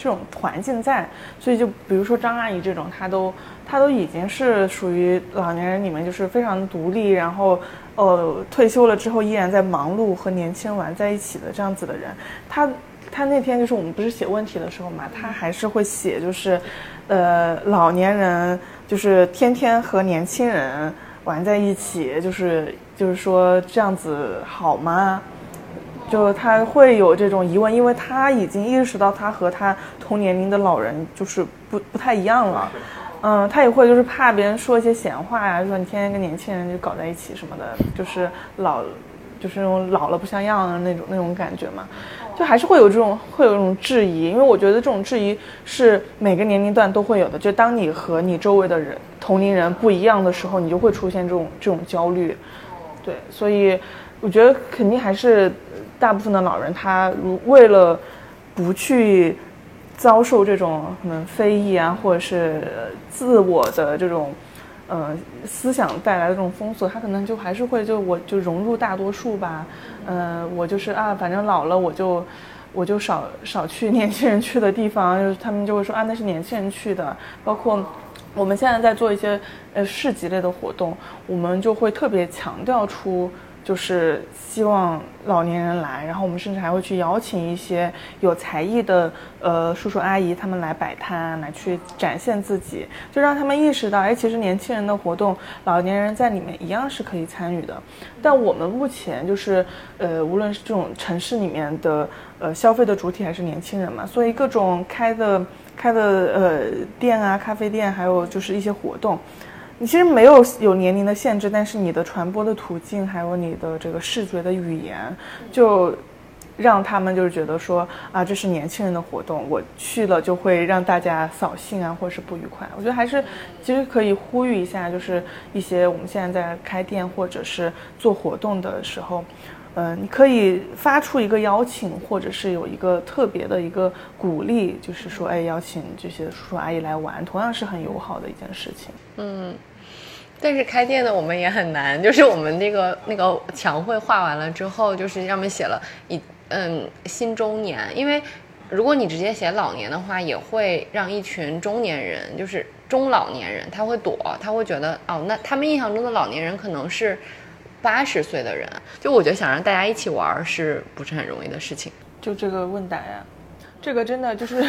这种环境在，所以就比如说张阿姨这种，她都她都已经是属于老年人里面就是非常独立，然后。呃，退休了之后依然在忙碌和年轻玩在一起的这样子的人，她他那天就是我们不是写问题的时候嘛，他还是会写，就是，呃，老年人就是天天和年轻人玩在一起，就是就是说这样子好吗？就他会有这种疑问，因为他已经意识到他和他同年龄的老人就是不不太一样了。嗯，他也会就是怕别人说一些闲话呀，说你天天跟年轻人就搞在一起什么的，就是老，就是那种老了不像样的那种那种感觉嘛，就还是会有这种会有这种质疑，因为我觉得这种质疑是每个年龄段都会有的，就当你和你周围的人同龄人不一样的时候，你就会出现这种这种焦虑，对，所以我觉得肯定还是大部分的老人他如为了不去。遭受这种可能非议啊，或者是自我的这种，呃，思想带来的这种封锁，他可能就还是会就我就融入大多数吧，嗯，我就是啊，反正老了我就我就少少去年轻人去的地方，就是他们就会说啊，那是年轻人去的。包括我们现在在做一些呃市集类的活动，我们就会特别强调出。就是希望老年人来，然后我们甚至还会去邀请一些有才艺的呃叔叔阿姨他们来摆摊，来去展现自己，就让他们意识到，哎，其实年轻人的活动，老年人在里面一样是可以参与的。但我们目前就是呃，无论是这种城市里面的呃消费的主体还是年轻人嘛，所以各种开的开的呃店啊、咖啡店，还有就是一些活动。你其实没有有年龄的限制，但是你的传播的途径，还有你的这个视觉的语言，就让他们就是觉得说啊，这是年轻人的活动，我去了就会让大家扫兴啊，或者是不愉快。我觉得还是其实可以呼吁一下，就是一些我们现在在开店或者是做活动的时候，嗯，你可以发出一个邀请，或者是有一个特别的一个鼓励，就是说，哎，邀请这些叔叔阿姨来玩，同样是很友好的一件事情。嗯。但是开店的，我们也很难。就是我们那个那个墙绘画完了之后，就是上面写了一嗯新中年。因为如果你直接写老年的话，也会让一群中年人，就是中老年人，他会躲，他会觉得哦，那他们印象中的老年人可能是八十岁的人。就我觉得想让大家一起玩，是不是很容易的事情？就这个问答呀。这个真的就是，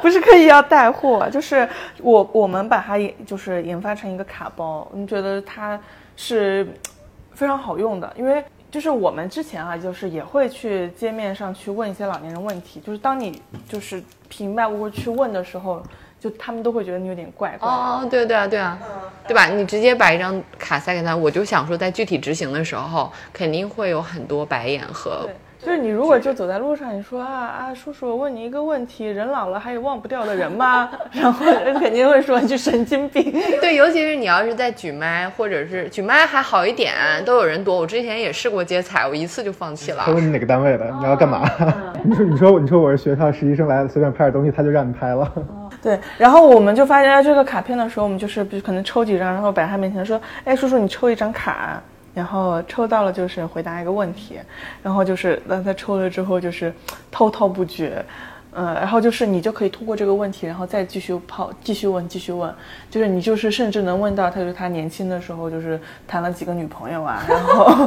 不是刻意要带货，就是我我们把它就是研发成一个卡包，你觉得它是非常好用的，因为就是我们之前啊，就是也会去街面上去问一些老年人问题，就是当你就是平白无故去问的时候，就他们都会觉得你有点怪怪。哦，对对啊，对啊，对吧？你直接把一张卡塞给他，我就想说，在具体执行的时候，肯定会有很多白眼和。就是你如果就走在路上，你说啊啊，叔叔，我问你一个问题，人老了还有忘不掉的人吗？然后人肯定会说一句神经病。对，尤其是你要是在举麦，或者是举麦还好一点，都有人躲。我之前也试过接彩，我一次就放弃了。他问你哪个单位的，你要干嘛？你说你说你说我是学校实习生来了，随便拍点东西，他就让你拍了。对，然后我们就发现这个卡片的时候，我们就是可能抽几张，然后摆他面前说，哎，叔叔你抽一张卡。然后抽到了就是回答一个问题，然后就是那他抽了之后就是滔滔不绝，嗯，然后就是你就可以通过这个问题，然后再继续抛，继续问，继续问，就是你就是甚至能问到他，就是他年轻的时候就是谈了几个女朋友啊，然后，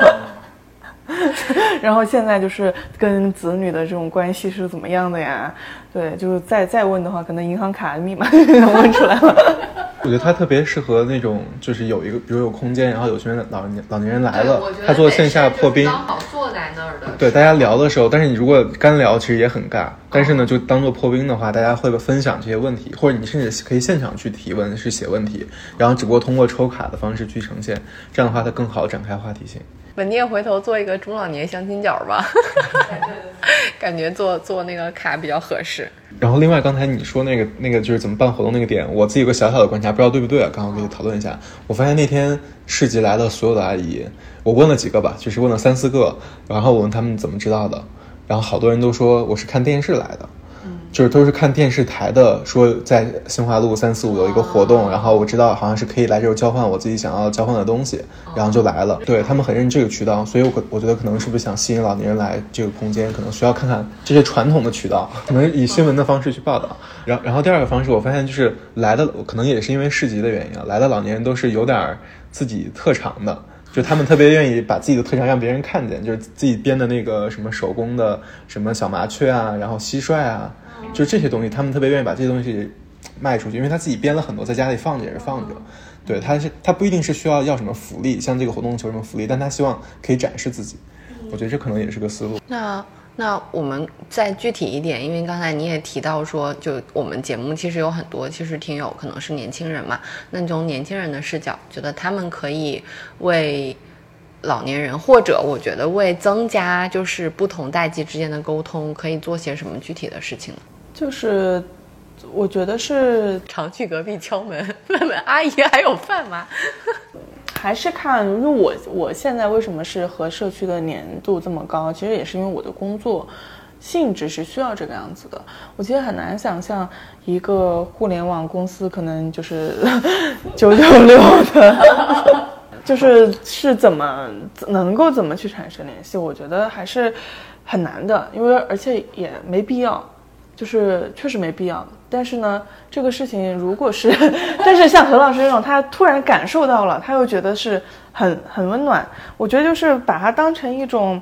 然后现在就是跟子女的这种关系是怎么样的呀？对，就是再再问的话，可能银行卡密码 就能问出来了。我觉得他特别适合那种，就是有一个，比如有空间，然后有群人老年老年人来了，他做线下破冰，刚好坐在那儿的。对，大家聊的时候，但是你如果干聊，其实也很尬。但是呢，就当做破冰的话，大家会分享这些问题，或者你甚至可以现场去提问，是写问题，然后只不过通过抽卡的方式去呈现，这样的话它更好展开话题性。稳定回头做一个中老年相亲角吧，感觉做做那个卡比较合适。然后另外刚才你说那个那个就是怎么办活动那个点，我自己有个小小的观察，不知道对不对啊？刚好跟你讨论一下。我发现那天市集来的所有的阿姨，我问了几个吧，就是问了三四个，然后我问他们怎么知道的，然后好多人都说我是看电视来的。就是都是看电视台的，说在新华路三四五有一个活动，然后我知道好像是可以来这儿交换我自己想要交换的东西，然后就来了。对他们很认这个渠道，所以我我觉得可能是不是想吸引老年人来这个空间，可能需要看看这些传统的渠道，可能以新闻的方式去报道。然然后第二个方式，我发现就是来的可能也是因为市集的原因啊，来的老年人都是有点自己特长的，就他们特别愿意把自己的特长让别人看见，就是自己编的那个什么手工的什么小麻雀啊，然后蟋蟀啊。就这些东西，他们特别愿意把这些东西卖出去，因为他自己编了很多，在家里放着也是放着。对，他是他不一定是需要要什么福利，像这个活动求什么福利，但他希望可以展示自己。我觉得这可能也是个思路。那那我们再具体一点，因为刚才你也提到说，就我们节目其实有很多其实听友可能是年轻人嘛，那从年轻人的视角，觉得他们可以为老年人，或者我觉得为增加就是不同代际之间的沟通，可以做些什么具体的事情呢？就是，我觉得是常去隔壁敲门，问问阿姨还有饭吗？还是看，因为我我现在为什么是和社区的粘度这么高？其实也是因为我的工作性质是需要这个样子的。我其实很难想象一个互联网公司可能就是 九九六的，就是是怎么能够怎么去产生联系？我觉得还是很难的，因为而且也没必要。就是确实没必要，但是呢，这个事情如果是，但是像何老师这种，他突然感受到了，他又觉得是很很温暖。我觉得就是把它当成一种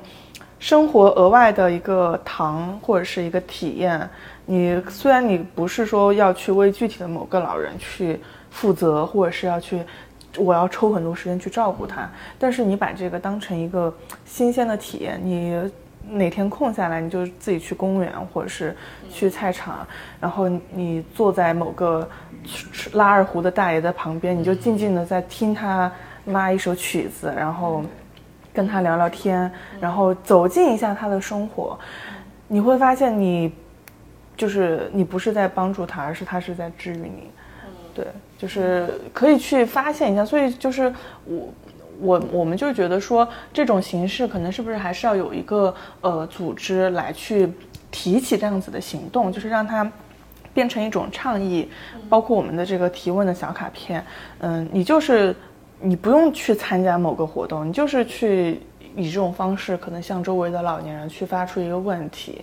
生活额外的一个糖或者是一个体验。你虽然你不是说要去为具体的某个老人去负责，或者是要去我要抽很多时间去照顾他，但是你把这个当成一个新鲜的体验，你。哪天空下来，你就自己去公园，或者是去菜场，然后你坐在某个拉二胡的大爷的旁边，你就静静的在听他拉一首曲子，然后跟他聊聊天，然后走进一下他的生活，你会发现你就是你不是在帮助他，而是他是在治愈你。对，就是可以去发现一下。所以就是我。我我们就觉得说，这种形式可能是不是还是要有一个呃组织来去提起这样子的行动，就是让它变成一种倡议，包括我们的这个提问的小卡片，嗯，你就是你不用去参加某个活动，你就是去。以这种方式，可能向周围的老年人去发出一个问题，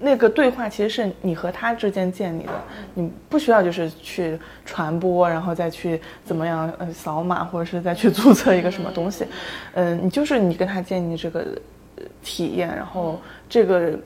那个对话其实是你和他之间建立的，你不需要就是去传播，然后再去怎么样呃扫码，或者是再去注册一个什么东西，嗯，你就是你跟他建立这个体验，然后这个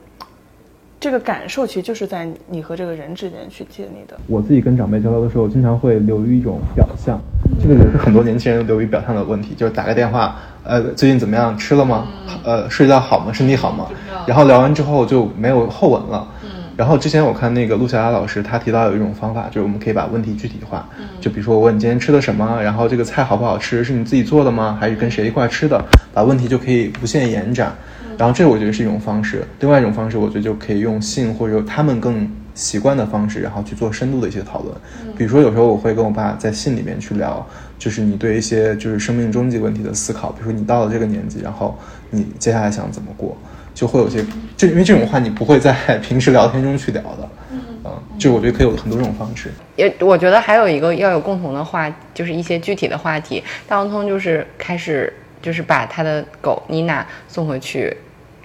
这个感受其实就是在你和这个人之间去建立的。我自己跟长辈交流的时候，经常会流于一种表象，这个也是很多年轻人流于表象的问题，就是打个电话。呃，最近怎么样？吃了吗？呃，睡觉好吗？身体好吗？然后聊完之后就没有后文了。嗯。然后之前我看那个陆小雅老师，他提到有一种方法，就是我们可以把问题具体化。嗯。就比如说我问你今天吃的什么，然后这个菜好不好吃？是你自己做的吗？还是跟谁一块吃的？把问题就可以无限延展。然后这我觉得是一种方式。另外一种方式，我觉得就可以用信或者他们更习惯的方式，然后去做深度的一些讨论。比如说有时候我会跟我爸在信里面去聊。就是你对一些就是生命终极问题的思考，比如说你到了这个年纪，然后你接下来想怎么过，就会有些，就因为这种话你不会在平时聊天中去聊的，嗯，就我觉得可以有很多种方式。也我觉得还有一个要有共同的话，就是一些具体的话题。大王通就是开始就是把他的狗妮娜送回去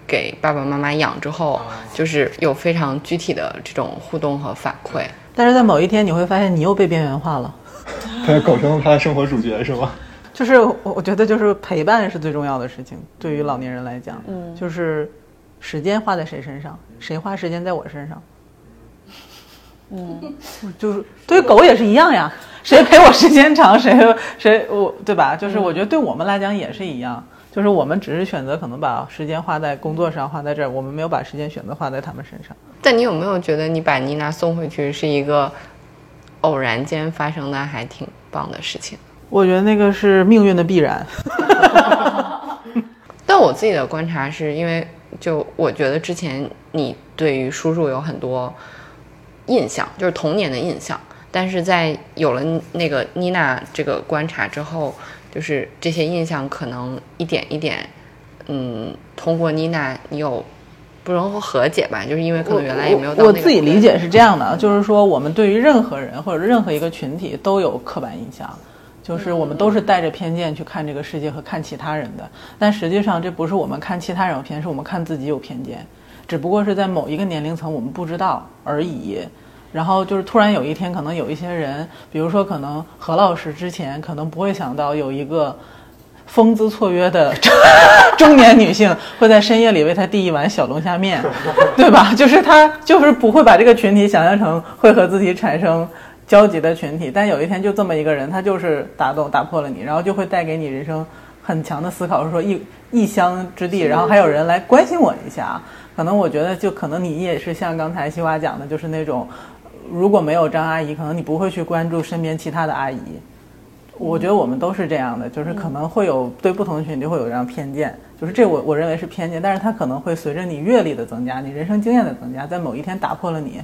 给爸爸妈妈养之后，就是有非常具体的这种互动和反馈。但是在某一天你会发现你又被边缘化了。狗成了他的生活主角是吗？就是我，我觉得就是陪伴是最重要的事情。对于老年人来讲，嗯，就是时间花在谁身上，谁花时间在我身上。嗯，就是对于狗也是一样呀，谁陪我时间长，谁谁我对吧？就是我觉得对我们来讲也是一样，就是我们只是选择可能把时间花在工作上，花在这儿，我们没有把时间选择花在他们身上。但你有没有觉得你把妮娜送回去是一个？偶然间发生的还挺棒的事情，我觉得那个是命运的必然。但我自己的观察是因为，就我觉得之前你对于叔叔有很多印象，就是童年的印象，但是在有了那个妮娜这个观察之后，就是这些印象可能一点一点，嗯，通过妮娜，你有。不容和解吧，就是因为可能原来也没有到我那个自己理解是这样的，就是说我们对于任何人或者任何一个群体都有刻板印象，就是我们都是带着偏见去看这个世界和看其他人的。但实际上这不是我们看其他人有偏见，是我们看自己有偏见，只不过是在某一个年龄层我们不知道而已。然后就是突然有一天，可能有一些人，比如说可能何老师之前可能不会想到有一个。风姿绰约的 中年女性会在深夜里为他递一碗小龙虾面，对吧？就是他就是不会把这个群体想象成会和自己产生交集的群体，但有一天就这么一个人，他就是打动打破了你，然后就会带给你人生很强的思考，说异异乡之地，然后还有人来关心我一下。可能我觉得就可能你也是像刚才西瓜讲的，就是那种如果没有张阿姨，可能你不会去关注身边其他的阿姨。我觉得我们都是这样的，就是可能会有对不同的群体会有这样偏见，就是这我我认为是偏见，但是它可能会随着你阅历的增加，你人生经验的增加，在某一天打破了你，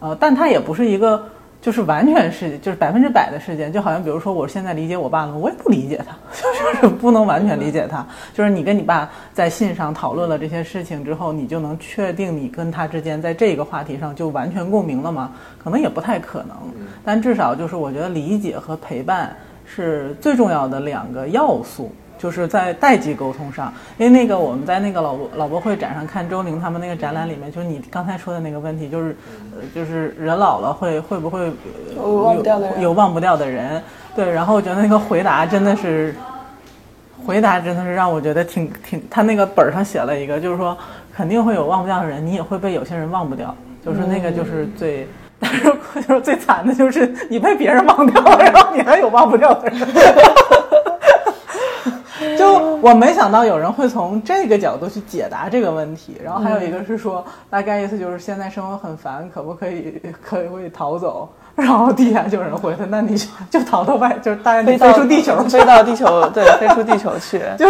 呃，但它也不是一个就是完全是就是百分之百的事件，就好像比如说我现在理解我爸了，我也不理解他，就是不能完全理解他，就是你跟你爸在信上讨论了这些事情之后，你就能确定你跟他之间在这个话题上就完全共鸣了吗？可能也不太可能，但至少就是我觉得理解和陪伴。是最重要的两个要素，就是在代际沟通上。因为那个我们在那个老老博会展上看周宁他们那个展览里面，就是你刚才说的那个问题，就是呃，就是人老了会会不会有忘不掉的人？有忘不掉的人。对，然后我觉得那个回答真的是，回答真的是让我觉得挺挺，他那个本上写了一个，就是说肯定会有忘不掉的人，你也会被有些人忘不掉，就是那个就是最。但是就是最惨的就是你被别人忘掉了，然后你还有忘不掉的人。就我没想到有人会从这个角度去解答这个问题。然后还有一个是说，大概意思就是现在生活很烦，可不可以 可以可以逃走？然后底下就有人回他，那你就逃到外，就是大家飞出地球，飞到地球，对，飞出地球去。就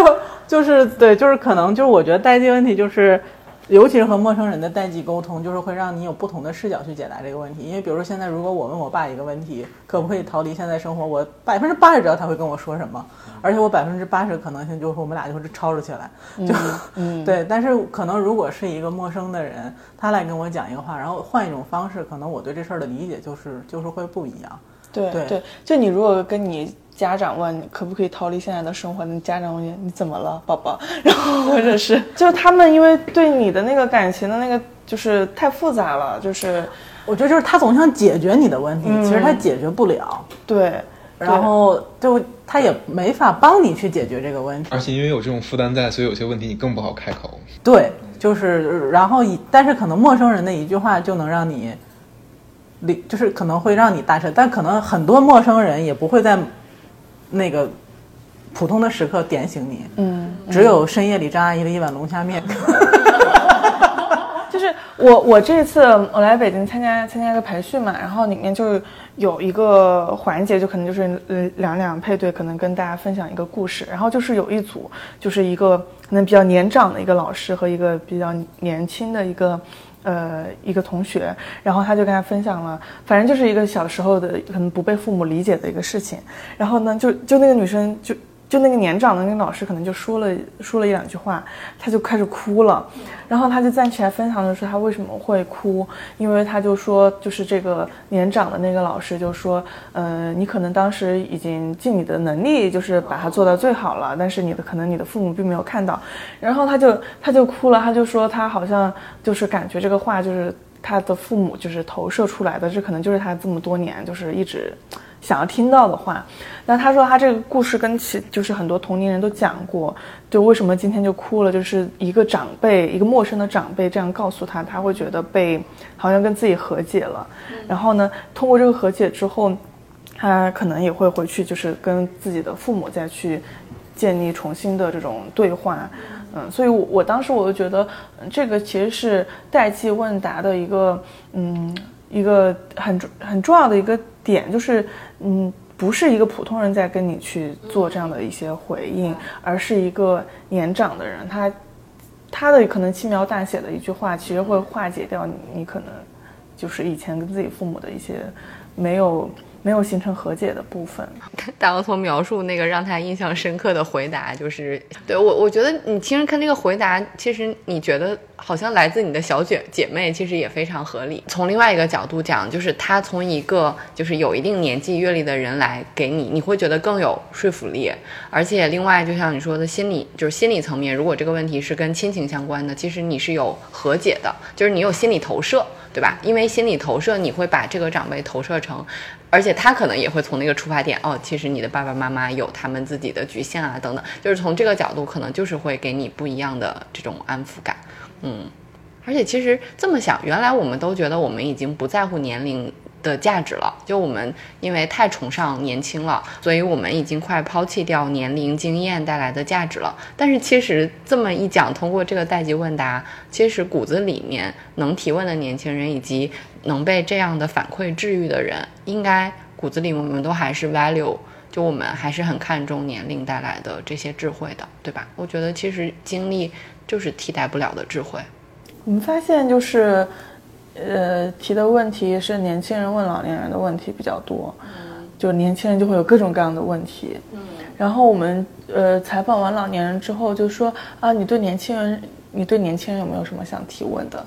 就是对，就是可能就是我觉得代际问题就是。尤其是和陌生人的代际沟通，就是会让你有不同的视角去解答这个问题。因为比如说现在，如果我问我爸一个问题，可不可以逃离现在生活，我百分之八十知道他会跟我说什么，而且我百分之八十的可能性就是我们俩就会吵吵起来。就，对。但是可能如果是一个陌生的人，他来跟我讲一个话，然后换一种方式，可能我对这事儿的理解就是就是会不一样。对对，就你如果跟你。家长问可不可以逃离现在的生活，那家长问你你怎么了，宝宝？然后或者是 就他们因为对你的那个感情的那个就是太复杂了，就是我觉得就是他总想解决你的问题，其实他解决不了。对，然后就他也没法帮你去解决这个问题。而且因为有这种负担在，所以有些问题你更不好开口。对，就是然后以但是可能陌生人的一句话就能让你，理就是可能会让你大彻，但可能很多陌生人也不会在。那个普通的时刻点醒你，嗯，只有深夜里张阿姨的一碗龙虾面。就是我我这次我来北京参加参加一个培训嘛，然后里面就有一个环节，就可能就是呃两两配对，可能跟大家分享一个故事。然后就是有一组，就是一个可能比较年长的一个老师和一个比较年轻的一个。呃，一个同学，然后他就跟他分享了，反正就是一个小时候的可能不被父母理解的一个事情。然后呢，就就那个女生就。就那个年长的那个老师，可能就说了说了一两句话，他就开始哭了，然后他就站起来分享的说他为什么会哭，因为他就说就是这个年长的那个老师就说，呃，你可能当时已经尽你的能力，就是把它做到最好了，但是你的可能你的父母并没有看到，然后他就他就哭了，他就说他好像就是感觉这个话就是他的父母就是投射出来的，这可能就是他这么多年就是一直。想要听到的话，那他说他这个故事跟其就是很多同龄人都讲过，就为什么今天就哭了，就是一个长辈，一个陌生的长辈这样告诉他，他会觉得被好像跟自己和解了，然后呢，通过这个和解之后，他可能也会回去，就是跟自己的父母再去建立重新的这种对话，嗯，所以我我当时我就觉得这个其实是代际问答的一个，嗯，一个很很重要的一个。点就是，嗯，不是一个普通人在跟你去做这样的一些回应，而是一个年长的人，他他的可能轻描淡写的一句话，其实会化解掉你你可能就是以前跟自己父母的一些没有没有形成和解的部分。大额头描述那个让他印象深刻的回答，就是对我，我觉得你其实看这个回答，其实你觉得好像来自你的小姐姐妹，其实也非常合理。从另外一个角度讲，就是他从一个就是有一定年纪阅历的人来给你，你会觉得更有说服力。而且另外，就像你说的心理，就是心理层面，如果这个问题是跟亲情相关的，其实你是有和解的，就是你有心理投射。对吧？因为心理投射，你会把这个长辈投射成，而且他可能也会从那个出发点，哦，其实你的爸爸妈妈有他们自己的局限啊，等等，就是从这个角度，可能就是会给你不一样的这种安抚感，嗯。而且其实这么想，原来我们都觉得我们已经不在乎年龄。的价值了，就我们因为太崇尚年轻了，所以我们已经快抛弃掉年龄经验带来的价值了。但是其实这么一讲，通过这个代际问答，其实骨子里面能提问的年轻人，以及能被这样的反馈治愈的人，应该骨子里我们都还是 value，就我们还是很看重年龄带来的这些智慧的，对吧？我觉得其实经历就是替代不了的智慧。我们发现就是。呃，提的问题是年轻人问老年人的问题比较多，就年轻人就会有各种各样的问题。嗯，然后我们呃采访完老年人之后，就说啊，你对年轻人，你对年轻人有没有什么想提问的？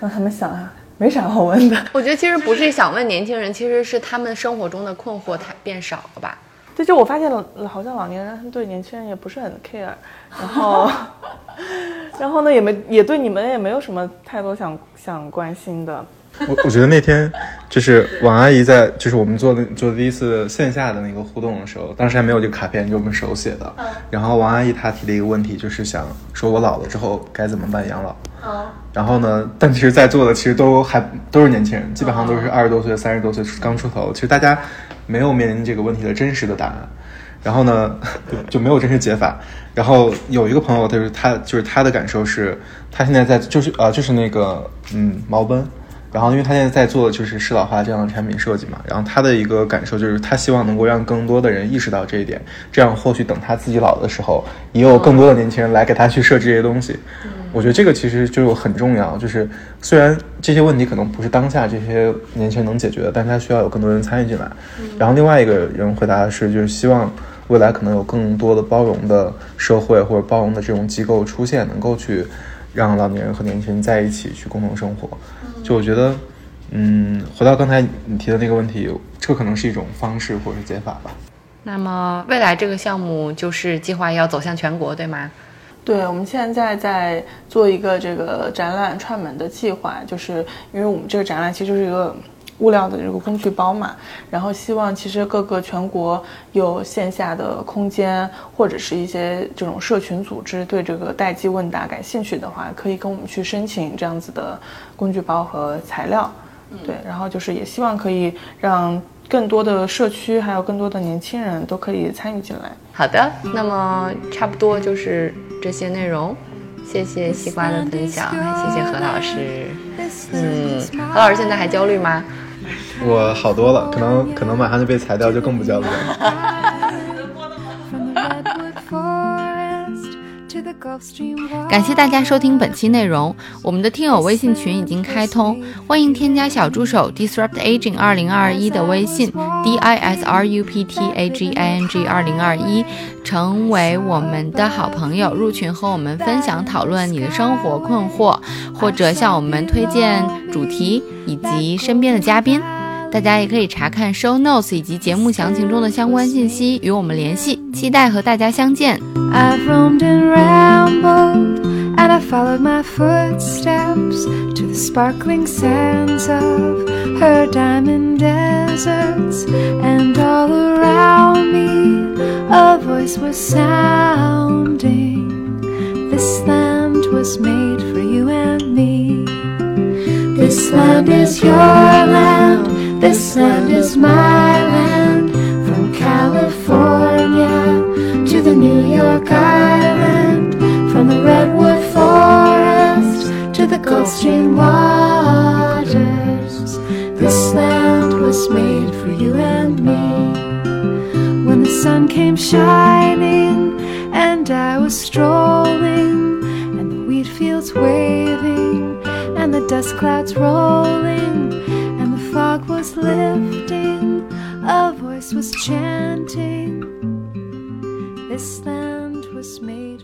让他们想啊，没啥好问的。我觉得其实不是想问年轻人，其实是他们生活中的困惑太变少了吧？对，就我发现了，好像老年人对年轻人也不是很 care，然后。然后呢，也没也对你们也没有什么太多想想关心的。我我觉得那天就是王阿姨在，就是我们做的做第一次线下的那个互动的时候，当时还没有这个卡片，就我们手写的。然后王阿姨她提了一个问题，就是想说我老了之后该怎么办养老。然后呢，但其实在座的其实都还都是年轻人，基本上都是二十多岁、三十多岁刚出头。其实大家没有面临这个问题的真实的答案。然后呢，就没有真实解法。然后有一个朋友，他就是他就是他的感受是，他现在在就是呃就是那个嗯毛奔，然后因为他现在在做就是适老化这样的产品设计嘛，然后他的一个感受就是他希望能够让更多的人意识到这一点，这样或许等他自己老的时候，也有更多的年轻人来给他去设置这些东西。我觉得这个其实就很重要，就是虽然这些问题可能不是当下这些年轻人能解决的，但是他需要有更多人参与进来。然后另外一个人回答的是，就是希望。未来可能有更多的包容的社会或者包容的这种机构出现，能够去让老年人和年轻人在一起去共同生活。就我觉得，嗯，回到刚才你提的那个问题，这可能是一种方式或者是解法吧。那么未来这个项目就是计划要走向全国，对吗？对，我们现在在做一个这个展览串门的计划，就是因为我们这个展览其实是一个。物料的这个工具包嘛，然后希望其实各个全国有线下的空间或者是一些这种社群组织对这个待机问答感兴趣的话，可以跟我们去申请这样子的工具包和材料。对，然后就是也希望可以让更多的社区还有更多的年轻人都可以参与进来。好的，那么差不多就是这些内容。谢谢西瓜的分享，谢谢何老师。嗯，何老师现在还焦虑吗？我好多了，可能可能马上就被裁掉，就更不焦虑了。感谢大家收听本期内容，我们的听友微信群已经开通，欢迎添加小助手 disrupt aging 二零二一的微信 d i s r u p t a g i n g 二零二一，成为我们的好朋友，入群和我们分享讨论你的生活困惑，或者向我们推荐主题以及身边的嘉宾。大家也可以查看 show notes 以及节目详情中的相关信息，与我们联系。期待和大家相见。I've roamed and rambled, and I followed my footsteps to the sparkling sands of her diamond deserts, and all around me a voice was sounding. This land was made for you and me. This land is your land. This land is my land from California to the New York Island, from the Redwood Forest to the Gulf Stream waters. This land was made for you and me. When the sun came shining and I was strolling, and the wheat fields waving, and the dust clouds rolling was lifting a voice was chanting, This land was made